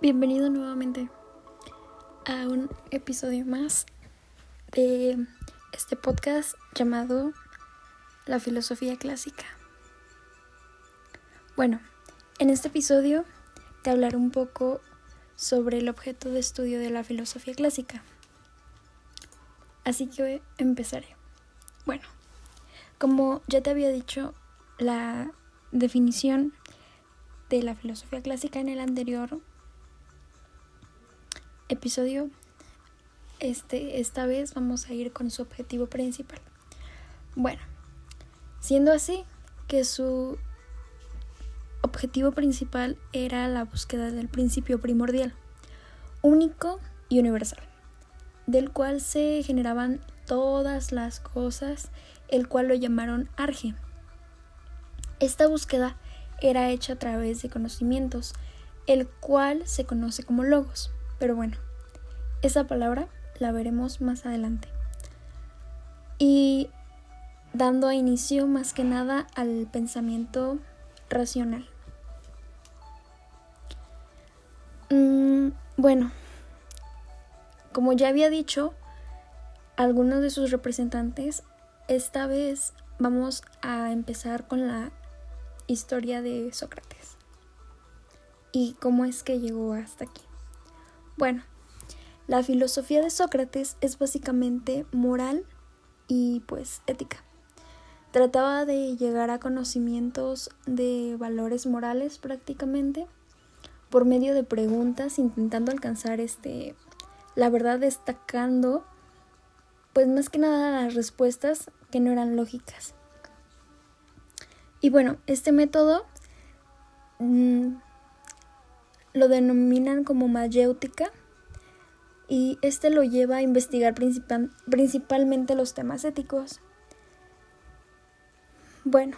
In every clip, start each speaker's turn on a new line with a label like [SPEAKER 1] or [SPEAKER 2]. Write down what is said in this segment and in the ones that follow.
[SPEAKER 1] Bienvenido nuevamente a un episodio más de este podcast llamado La filosofía clásica. Bueno, en este episodio te hablaré un poco sobre el objeto de estudio de la filosofía clásica. Así que empezaré. Bueno, como ya te había dicho, la definición de la filosofía clásica en el anterior episodio, este, esta vez vamos a ir con su objetivo principal. Bueno, siendo así que su objetivo principal era la búsqueda del principio primordial, único y universal, del cual se generaban todas las cosas, el cual lo llamaron arge. Esta búsqueda era hecha a través de conocimientos, el cual se conoce como logos. Pero bueno, esa palabra la veremos más adelante. Y dando inicio más que nada al pensamiento racional. Mm, bueno, como ya había dicho, algunos de sus representantes, esta vez vamos a empezar con la historia de Sócrates y cómo es que llegó hasta aquí. Bueno, la filosofía de Sócrates es básicamente moral y pues ética. Trataba de llegar a conocimientos de valores morales prácticamente por medio de preguntas intentando alcanzar este la verdad destacando pues más que nada las respuestas que no eran lógicas. Y bueno, este método mm, lo denominan como mayéutica y este lo lleva a investigar principalmente los temas éticos. Bueno,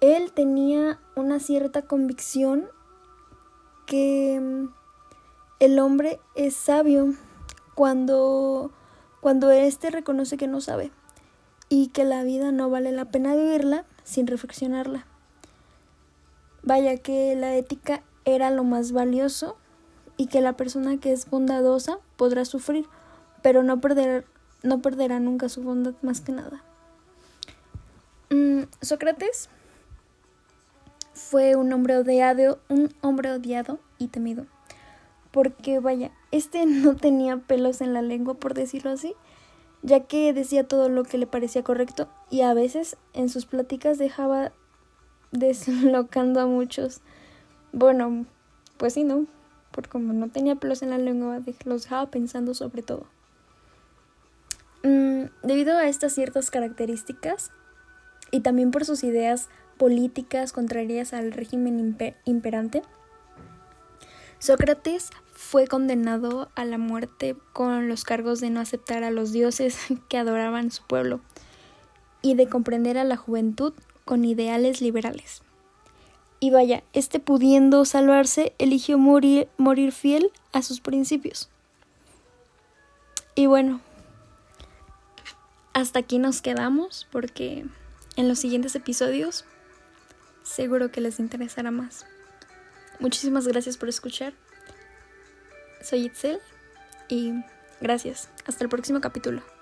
[SPEAKER 1] él tenía una cierta convicción que mm, el hombre es sabio cuando cuando éste reconoce que no sabe y que la vida no vale la pena vivirla sin reflexionarla. Vaya que la ética era lo más valioso y que la persona que es bondadosa podrá sufrir, pero no, perder, no perderá nunca su bondad más que nada. Mm, Sócrates fue un hombre odiado, un hombre odiado y temido, porque vaya, este no tenía pelos en la lengua por decirlo así, ya que decía todo lo que le parecía correcto y a veces en sus pláticas dejaba deslocando a muchos. Bueno, pues sí, ¿no? Porque como no tenía pelos en la lengua, los dejaba pensando sobre todo. Mm, debido a estas ciertas características y también por sus ideas políticas contrarias al régimen imperante, Sócrates fue condenado a la muerte con los cargos de no aceptar a los dioses que adoraban su pueblo y de comprender a la juventud con ideales liberales. Y vaya, este pudiendo salvarse, eligió morir, morir fiel a sus principios. Y bueno, hasta aquí nos quedamos porque en los siguientes episodios seguro que les interesará más. Muchísimas gracias por escuchar. Soy Itzel y gracias. Hasta el próximo capítulo.